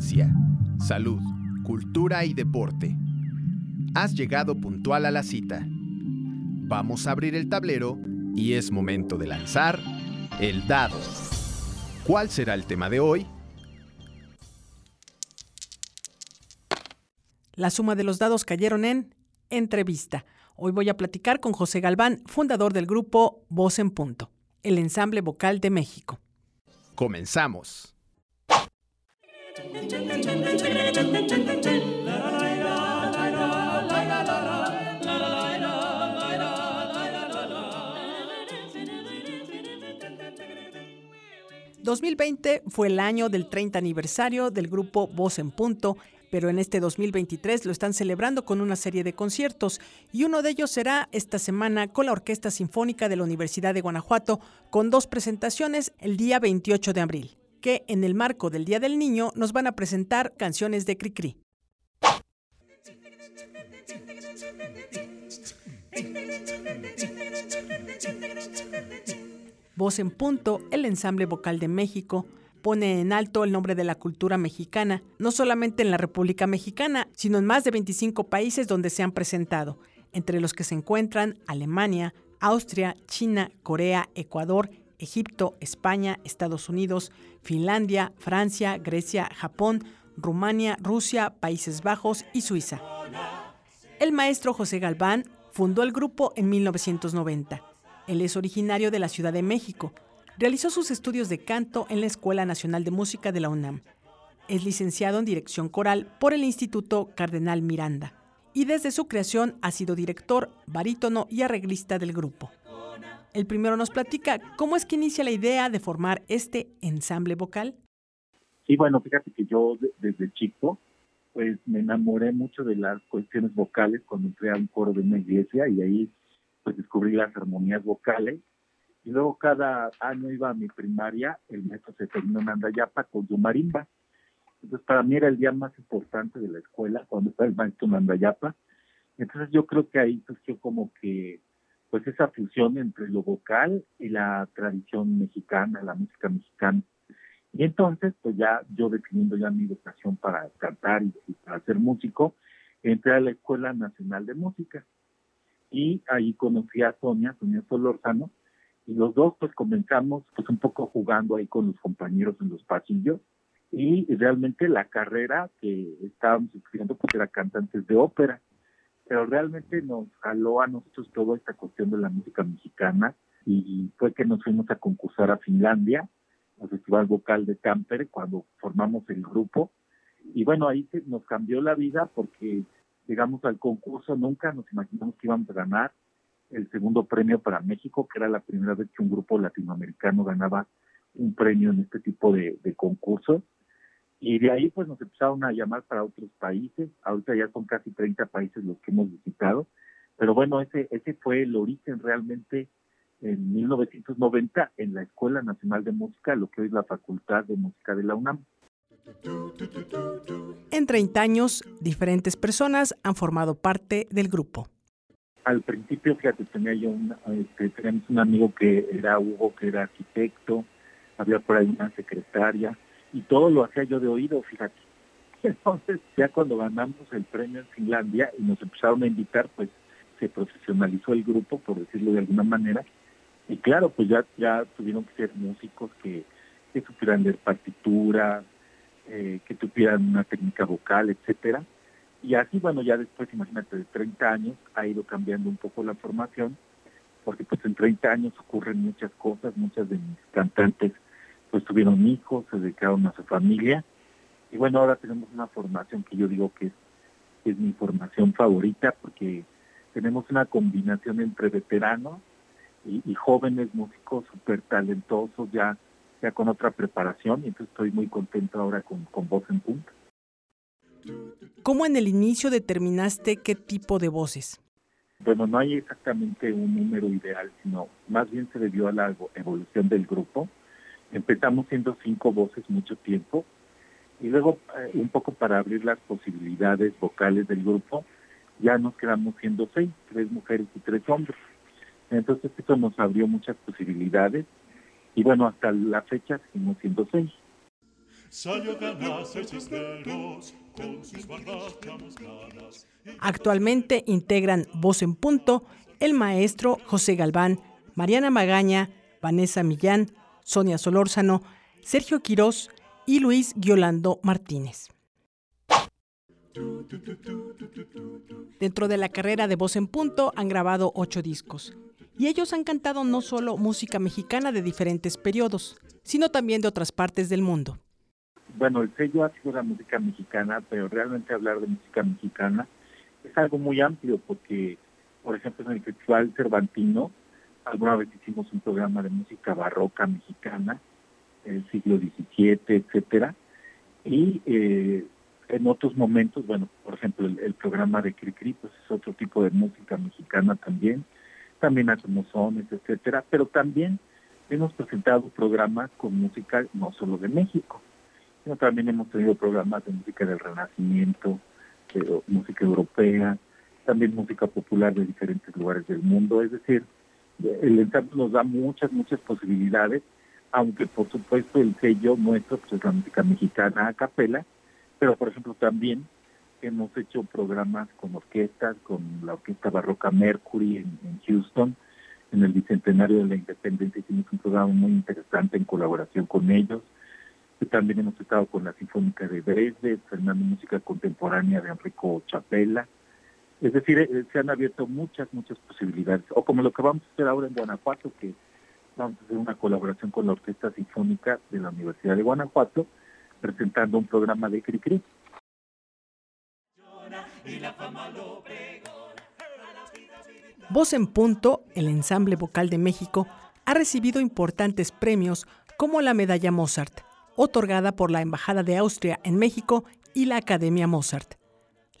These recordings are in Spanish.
ciencia, salud, cultura y deporte. Has llegado puntual a la cita. Vamos a abrir el tablero y es momento de lanzar el dado. ¿Cuál será el tema de hoy? La suma de los dados cayeron en entrevista. Hoy voy a platicar con José Galván, fundador del grupo Voz en Punto, el ensamble vocal de México. Comenzamos. 2020 fue el año del 30 aniversario del grupo Voz en Punto, pero en este 2023 lo están celebrando con una serie de conciertos y uno de ellos será esta semana con la Orquesta Sinfónica de la Universidad de Guanajuato con dos presentaciones el día 28 de abril, que en el marco del Día del Niño nos van a presentar canciones de Cricri. Voz en Punto, el ensamble vocal de México, pone en alto el nombre de la cultura mexicana, no solamente en la República Mexicana, sino en más de 25 países donde se han presentado, entre los que se encuentran Alemania, Austria, China, Corea, Ecuador, Egipto, España, Estados Unidos, Finlandia, Francia, Grecia, Japón, Rumania, Rusia, Países Bajos y Suiza. El maestro José Galván fundó el grupo en 1990 él es originario de la Ciudad de México. Realizó sus estudios de canto en la Escuela Nacional de Música de la UNAM. Es licenciado en dirección coral por el Instituto Cardenal Miranda y desde su creación ha sido director, barítono y arreglista del grupo. El primero nos platica cómo es que inicia la idea de formar este ensamble vocal. Sí, bueno, fíjate que yo desde chico pues me enamoré mucho de las cuestiones vocales cuando entré a un coro de una iglesia y ahí pues descubrí las armonías vocales. Y luego cada año iba a mi primaria, el maestro Seferino Nandayapa con su marimba. Entonces para mí era el día más importante de la escuela cuando estaba el maestro Nandayapa. Entonces yo creo que ahí surgió como que pues esa fusión entre lo vocal y la tradición mexicana, la música mexicana. Y entonces, pues ya yo definiendo ya mi vocación para cantar y, para ser músico, entré a la Escuela Nacional de Música. Y ahí conocí a Sonia, Sonia Solórzano, y los dos pues comenzamos pues un poco jugando ahí con los compañeros en los pasillos. Y realmente la carrera que estábamos estudiando pues era cantantes de ópera, pero realmente nos jaló a nosotros toda esta cuestión de la música mexicana y fue que nos fuimos a concursar a Finlandia, al Festival Vocal de Tampere, cuando formamos el grupo. Y bueno, ahí se nos cambió la vida porque llegamos al concurso, nunca nos imaginamos que íbamos a ganar el segundo premio para México, que era la primera vez que un grupo latinoamericano ganaba un premio en este tipo de, concursos. Y de ahí pues nos empezaron a llamar para otros países. Ahorita ya son casi 30 países los que hemos visitado. Pero bueno, ese, ese fue el origen realmente en 1990 en la Escuela Nacional de Música, lo que hoy es la Facultad de Música de la UNAM. En 30 años, diferentes personas han formado parte del grupo. Al principio, fíjate, tenía yo un, este, teníamos un amigo que era Hugo, que era arquitecto, había por ahí una secretaria, y todo lo hacía yo de oído, fíjate. Entonces, ya cuando ganamos el premio en Finlandia y nos empezaron a invitar, pues se profesionalizó el grupo, por decirlo de alguna manera, y claro, pues ya, ya tuvieron que ser músicos que, que supieran leer partituras, eh, que tuvieran una técnica vocal, etcétera. Y así, bueno, ya después, imagínate, de 30 años ha ido cambiando un poco la formación, porque pues en 30 años ocurren muchas cosas, muchas de mis cantantes pues tuvieron hijos, se dedicaron a su familia, y bueno, ahora tenemos una formación que yo digo que es, es mi formación favorita, porque tenemos una combinación entre veteranos y, y jóvenes músicos súper talentosos, ya ya con otra preparación y entonces estoy muy contento ahora con, con voz en punta. ¿Cómo en el inicio determinaste qué tipo de voces? Bueno, no hay exactamente un número ideal, sino más bien se debió a la evolución del grupo. Empezamos siendo cinco voces mucho tiempo y luego eh, un poco para abrir las posibilidades vocales del grupo, ya nos quedamos siendo seis, tres mujeres y tres hombres. Entonces eso nos abrió muchas posibilidades y bueno, hasta la fecha seguimos siendo seis. Actualmente integran Voz en Punto el maestro José Galván, Mariana Magaña, Vanessa Millán, Sonia Solórzano, Sergio Quirós y Luis Giolando Martínez. Dentro de la carrera de Voz en Punto han grabado ocho discos. Y ellos han cantado no solo música mexicana de diferentes periodos, sino también de otras partes del mundo. Bueno, el sello ha sido la música mexicana, pero realmente hablar de música mexicana es algo muy amplio porque, por ejemplo, en el Festival Cervantino, alguna vez hicimos un programa de música barroca mexicana, el siglo XVII, etcétera, y eh, en otros momentos, bueno, por ejemplo, el, programa de Cricri, pues es otro tipo de música mexicana también, también hacemos sones, etcétera, pero también hemos presentado programas con música no solo de México, sino también hemos tenido programas de música del Renacimiento, música europea, también música popular de diferentes lugares del mundo, es decir, el ensamble nos da muchas, muchas posibilidades, aunque por supuesto el sello nuestro pues, es la música mexicana a capela, pero por ejemplo también hemos hecho programas con orquestas, con la Orquesta Barroca Mercury en, Houston, en el Bicentenario de la Independencia hicimos un programa muy interesante en colaboración con ellos. También hemos estado con la Sinfónica de Dresde, Fernando Música Contemporánea de Enrico Chapela. Es decir, eh, se han abierto muchas, muchas posibilidades. O como lo que vamos a hacer ahora en Guanajuato, que vamos a hacer una colaboración con la Orquesta Sinfónica de la Universidad de Guanajuato, presentando un programa de Cricri. Voz en Punto, el ensamble vocal de México, ha recibido importantes premios como la Medalla Mozart, otorgada por la Embajada de Austria en México y la Academia Mozart,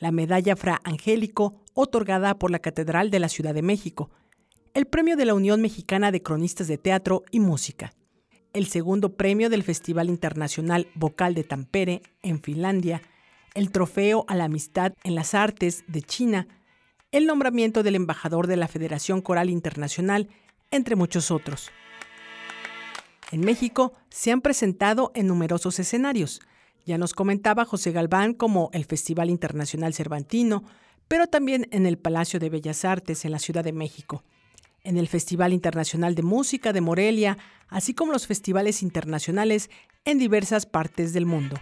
la Medalla Fra Angélico, otorgada por la Catedral de la Ciudad de México, el Premio de la Unión Mexicana de Cronistas de Teatro y Música, el segundo premio del Festival Internacional Vocal de Tampere, en Finlandia, el Trofeo a la Amistad en las Artes de China, el nombramiento del embajador de la Federación Coral Internacional, entre muchos otros. En México se han presentado en numerosos escenarios. Ya nos comentaba José Galván como el Festival Internacional Cervantino, pero también en el Palacio de Bellas Artes en la Ciudad de México en el Festival Internacional de Música de Morelia, así como los festivales internacionales en diversas partes del mundo.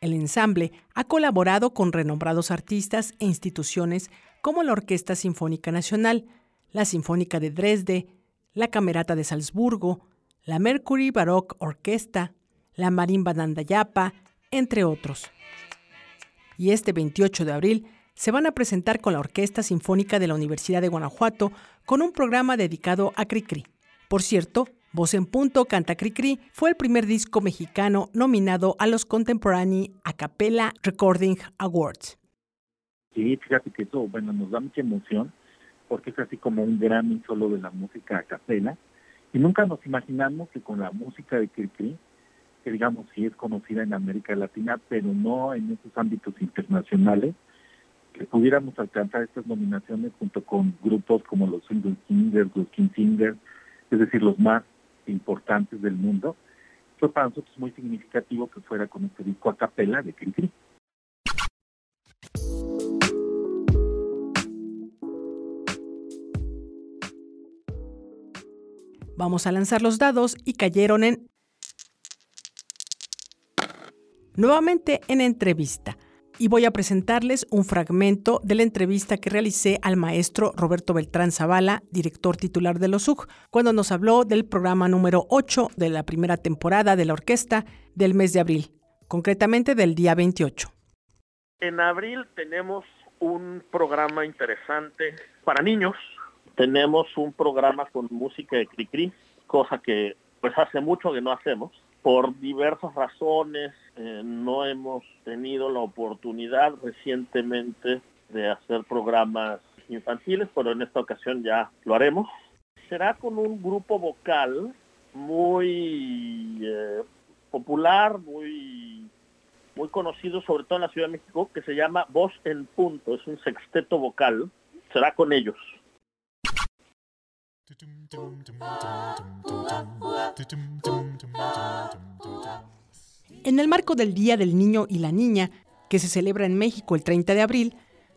El ensamble ha colaborado con renombrados artistas e instituciones como la Orquesta Sinfónica Nacional, la Sinfónica de Dresde, la Camerata de Salzburgo, la Mercury Baroque Orquesta, la Marimba Nandayapa, entre otros. Y este 28 de abril se van a presentar con la Orquesta Sinfónica de la Universidad de Guanajuato con un programa dedicado a Cricri. Por cierto, Voz en Punto Canta Cricri fue el primer disco mexicano nominado a los Contemporary A Cappella Recording Awards. Sí, fíjate que eso, bueno, nos da mucha emoción porque es así como un Grammy solo de la música a capela. Y nunca nos imaginamos que con la música de Cricri, que digamos sí es conocida en América Latina, pero no en esos ámbitos internacionales, que pudiéramos alcanzar estas nominaciones junto con grupos como los Single Singers, los King es decir, los más importantes del mundo, fue para nosotros muy significativo que fuera con este disco a capela de Cricri. Vamos a lanzar los dados y cayeron en... Nuevamente en entrevista y voy a presentarles un fragmento de la entrevista que realicé al maestro Roberto Beltrán Zavala, director titular de los UG, cuando nos habló del programa número 8 de la primera temporada de la orquesta del mes de abril, concretamente del día 28. En abril tenemos un programa interesante para niños. Tenemos un programa con música de Cricri, cosa que pues hace mucho que no hacemos por diversas razones eh, no hemos tenido la oportunidad recientemente de hacer programas infantiles, pero en esta ocasión ya lo haremos. Será con un grupo vocal muy eh, popular, muy, muy conocido, sobre todo en la Ciudad de México, que se llama Voz en Punto. Es un sexteto vocal. Será con ellos. En el marco del Día del Niño y la Niña, que se celebra en México el 30 de abril,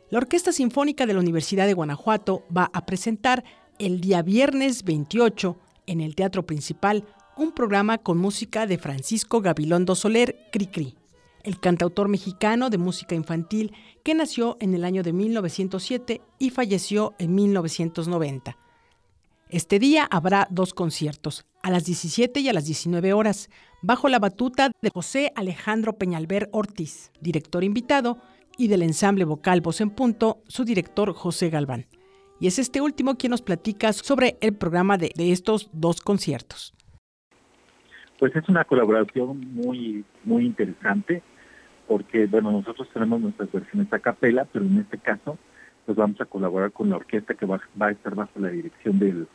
la Orquesta Sinfónica de la Universidad de Guanajuato va a presentar el día viernes 28 en el Teatro Principal un programa con música de Francisco Gabilondo Soler Cricri, el cantautor mexicano de música infantil que nació en el año de 1907 y falleció en 1990. Este día habrá dos conciertos, a las 17 y a las 19 horas, bajo la batuta de José Alejandro Peñalver Ortiz, director invitado, y del ensamble vocal Voz en Punto, su director José Galván. Y es este último quien nos platica sobre el programa de, estos dos conciertos. Pues es una colaboración muy, muy interesante, porque bueno, nosotros tenemos nuestras versiones a capela, pero en este caso, pues vamos a colaborar con la orquesta que va, a estar bajo la dirección del,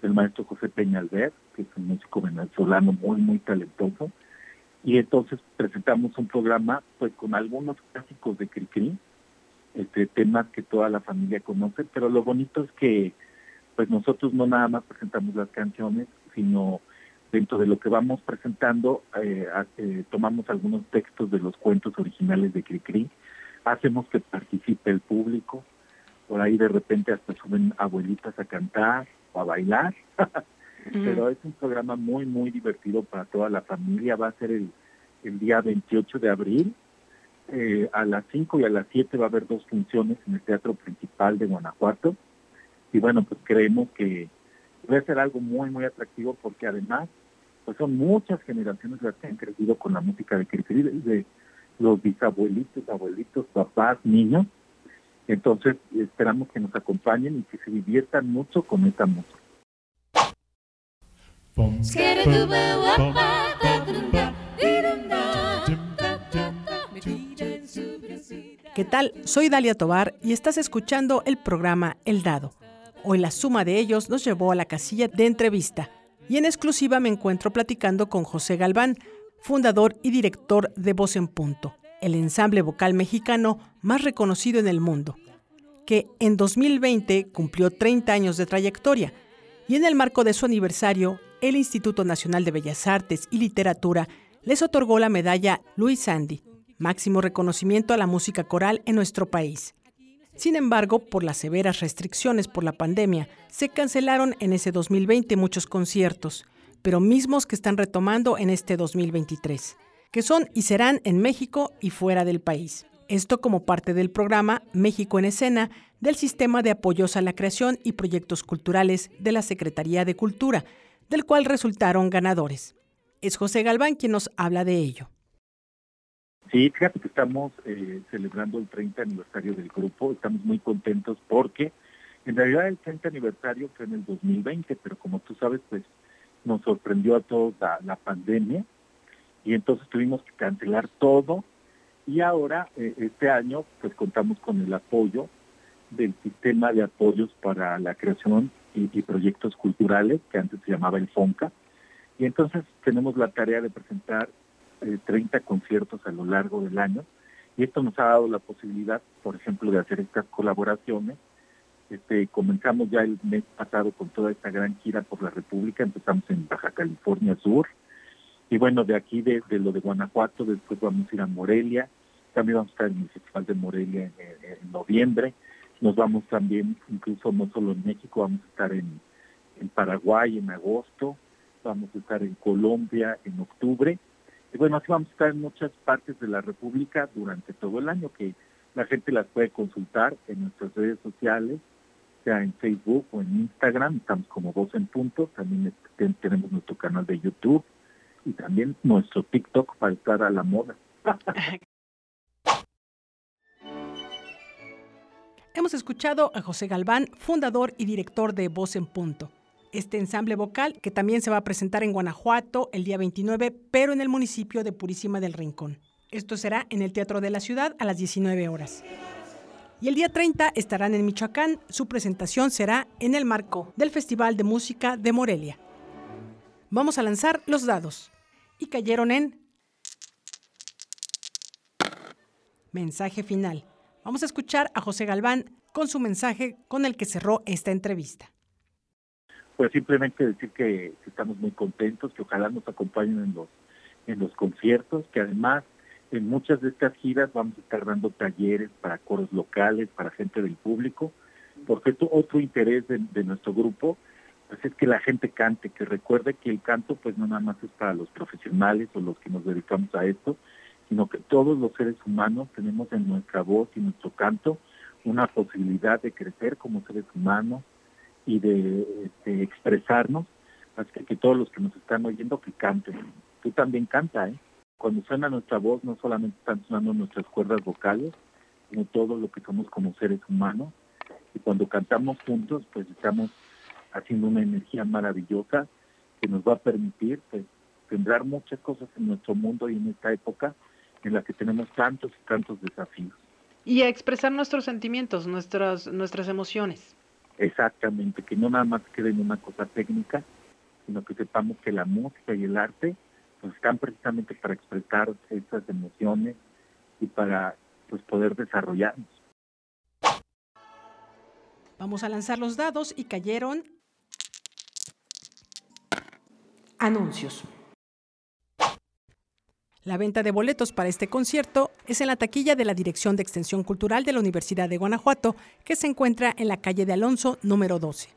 del maestro José Peña Albert, que es un músico venezolano muy, muy talentoso. Y entonces presentamos un programa pues con algunos clásicos de Cricri, este, temas que toda la familia conoce, pero lo bonito es que pues nosotros no nada más presentamos las canciones, sino dentro de lo que vamos presentando, eh, eh, tomamos algunos textos de los cuentos originales de Cricri, hacemos que participe el público, por ahí de repente hasta suben abuelitas a cantar o a bailar, pero es un programa muy, muy divertido para toda la familia, va a ser el, el día 28 de abril, eh, a las 5 y a las 7 va a haber dos funciones en el Teatro Principal de Guanajuato, y bueno, pues creemos que va a ser algo muy, muy atractivo porque además pues son muchas generaciones las que han crecido con la música de Cricri, de los bisabuelitos, abuelitos, papás, niños. Entonces esperamos que nos acompañen y que se diviertan mucho con esta música. ¿Qué tal? Soy Dalia Tobar y estás escuchando el programa El Dado. Hoy la suma de ellos nos llevó a la casilla de entrevista y en exclusiva me encuentro platicando con José Galván, fundador y director de Voz en Punto, el ensamble vocal mexicano más reconocido en el mundo, que en 2020 cumplió 30 años de trayectoria y en el marco de su aniversario, el Instituto Nacional de Bellas Artes y Literatura les otorgó la medalla Luis Sandy, máximo reconocimiento a la música coral en nuestro país. Sin embargo, por las severas restricciones por la pandemia, se cancelaron en ese 2020 muchos conciertos, pero mismos que están retomando en este 2023, que son y serán en México y fuera del país. Esto como parte del programa México en Escena del Sistema de Apoyos a la Creación y Proyectos Culturales de la Secretaría de Cultura, del cual resultaron ganadores. Es José Galván quien nos habla de ello. Sí, fíjate que estamos eh, celebrando el 30 aniversario del grupo, estamos muy contentos porque en realidad el 30 aniversario fue en el 2020, pero como tú sabes, pues nos sorprendió a todos la, pandemia y entonces tuvimos que cancelar todo y ahora eh, este año pues contamos con el apoyo del sistema de apoyos para la creación y, proyectos culturales que antes se llamaba el FONCA. Y entonces tenemos la tarea de presentar 30 conciertos a lo largo del año. Y esto nos ha dado la posibilidad, por ejemplo, de hacer estas colaboraciones. Este, comenzamos ya el mes pasado con toda esta gran gira por la República, empezamos en Baja California Sur y bueno, de aquí desde lo de Guanajuato, después vamos a ir a Morelia, también vamos a estar en el Festival de Morelia en, noviembre, nos vamos también, incluso no solo en México, vamos a estar en, en Paraguay en agosto, vamos a estar en Colombia en octubre. Y bueno, así vamos a estar en muchas partes de la República durante todo el año, que la gente las puede consultar en nuestras redes sociales, sea en Facebook o en Instagram, estamos como Voz en Punto, también tenemos nuestro canal de YouTube y también nuestro TikTok para a la moda. Hemos escuchado a José Galván, fundador y director de Voz en Punto este ensamble vocal que también se va a presentar en Guanajuato el día 29, pero en el municipio de Purísima del Rincón. Esto será en el Teatro de la Ciudad a las 19 horas. Y el día 30 estarán en Michoacán. Su presentación será en el marco del Festival de Música de Morelia. Vamos a lanzar los dados. Y cayeron en mensaje final. Vamos a escuchar a José Galván con su mensaje con el que cerró esta entrevista pues simplemente decir que, estamos muy contentos, que ojalá nos acompañen en los en los conciertos, que además en muchas de estas giras vamos a estar dando talleres para coros locales, para gente del público, porque otro interés de, nuestro grupo pues es que la gente cante, que recuerde que el canto pues no nada más es para los profesionales o los que nos dedicamos a esto, sino que todos los seres humanos tenemos en nuestra voz y nuestro canto una posibilidad de crecer como seres humanos y de, este, expresarnos, así que, todos los que nos están oyendo que canten. Tú también canta, ¿eh? Cuando suena nuestra voz no solamente están sonando nuestras cuerdas vocales, sino todo lo que somos como seres humanos. Y cuando cantamos juntos, pues estamos haciendo una energía maravillosa que nos va a permitir pues, sembrar muchas cosas en nuestro mundo y en esta época en la que tenemos tantos y tantos desafíos. Y a expresar nuestros sentimientos, nuestras, nuestras emociones. Exactamente, que no nada más quede en una cosa técnica, sino que sepamos que la música y el arte pues, están precisamente para expresar esas emociones y para pues, poder desarrollarnos. Vamos a lanzar los dados y cayeron anuncios. La venta de boletos para este concierto es en la taquilla de la Dirección de Extensión Cultural de la Universidad de Guanajuato, que se encuentra en la calle de Alonso número 12.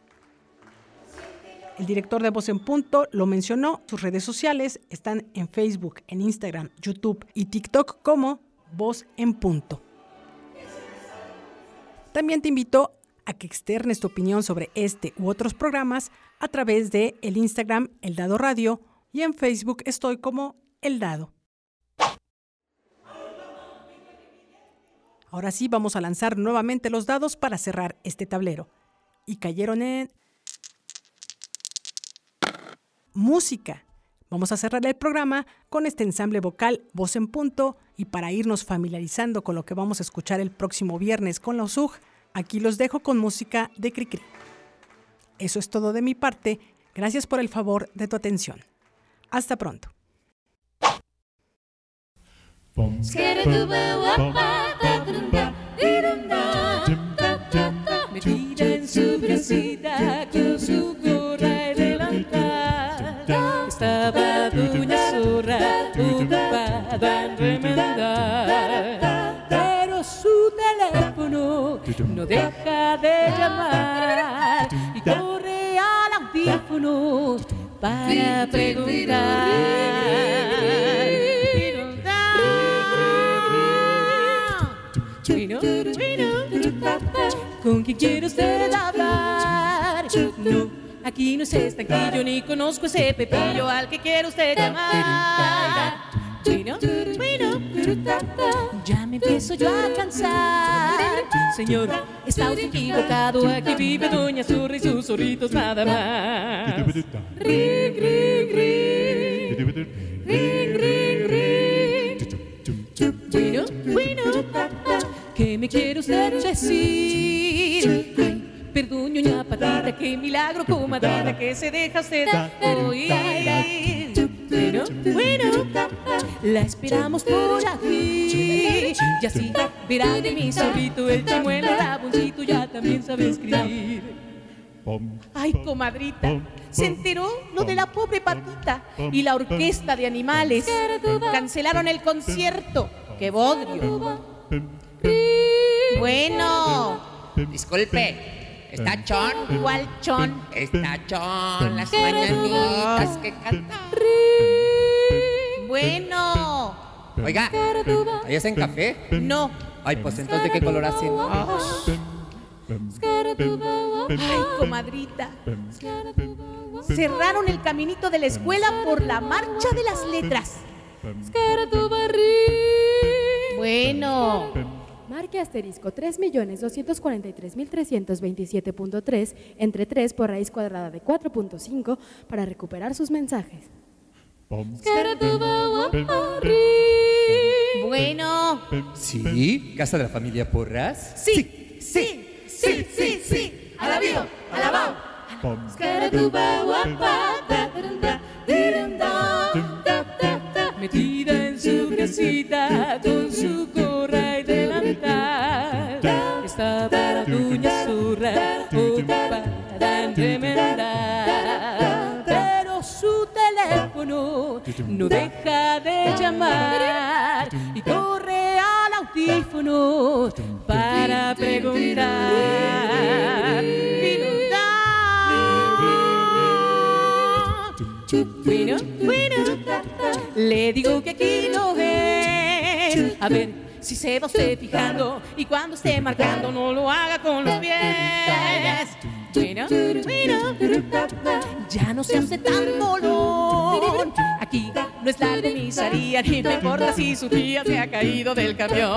El director de Voz en Punto lo mencionó, sus redes sociales están en Facebook, en Instagram, YouTube y TikTok como Voz en Punto. También te invito a que externes tu opinión sobre este u otros programas a través de el Instagram El Dado Radio y en Facebook estoy como El Dado. Ahora sí, vamos a lanzar nuevamente los dados para cerrar este tablero. Y cayeron en... Música. Vamos a cerrar el programa con este ensamble vocal Voz en Punto y para irnos familiarizando con lo que vamos a escuchar el próximo viernes con la USUG, aquí los dejo con música de Cricri. Eso es todo de mi parte. Gracias por el favor de tu atención. Hasta pronto. En su su Estaba doña zorra ocupada en remendar Pero su teléfono no deja de llamar audífono para preguntar ¿Con quién quiere usted hablar? No, aquí no es estanquillo ni conozco ese pepillo al que quiere usted llamar. Ya me empiezo yo a cansar. Señor, está usted equivocado. Aquí vive Doña Zorra y sus zorritos nada más. Ring, ring, ring. Ring, ring, ring. Bueno, ¿Qué me quiere usted decir? Ay, perdón, ñoña patita, qué milagro, comadita, que se deja usted oír. Bueno, bueno, la esperamos por aquí. Y así verá de mi zorrito el chimuelo, raboncito, ya también sabe escribir. Ay, comadrita, se enteró lo de la pobre patita y la orquesta de animales. Cancelaron el concierto. ¡Qué bodrio! Bueno, disculpe. ¿Está Chon? ¿Cuál Chon? Está Chon, las mañanitas que cantan. Bueno. Oiga, ¿ahí en café? No. Ay, pues entonces, ¿de qué color hacen? Ay, comadrita. Cerraron el caminito de la escuela por la marcha de las letras. Bueno. Marque asterisco 3.243.327.3 entre 3 por raíz cuadrada de 4.5 para recuperar sus mensajes. Bueno. ¿Sí? ¿Casa de la familia Porras? Sí, sí, sí, sí, sí. Alabío, alabao. Metida en su casita con su y corre al audífono para preguntar. Bueno, bueno, le digo que aquí no es. A ver si se va usted fijando y cuando esté marcando no lo haga con los pies. Bueno, bueno, ya no se hace tan dolor. Aquí no es la comisaría ni me importa si su tía se ha caído del camión.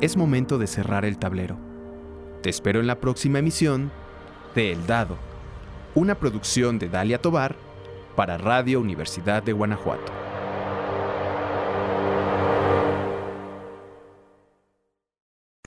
Es momento de cerrar el tablero. Te espero en la próxima emisión de El Dado, una producción de Dalia Tobar para Radio Universidad de Guanajuato.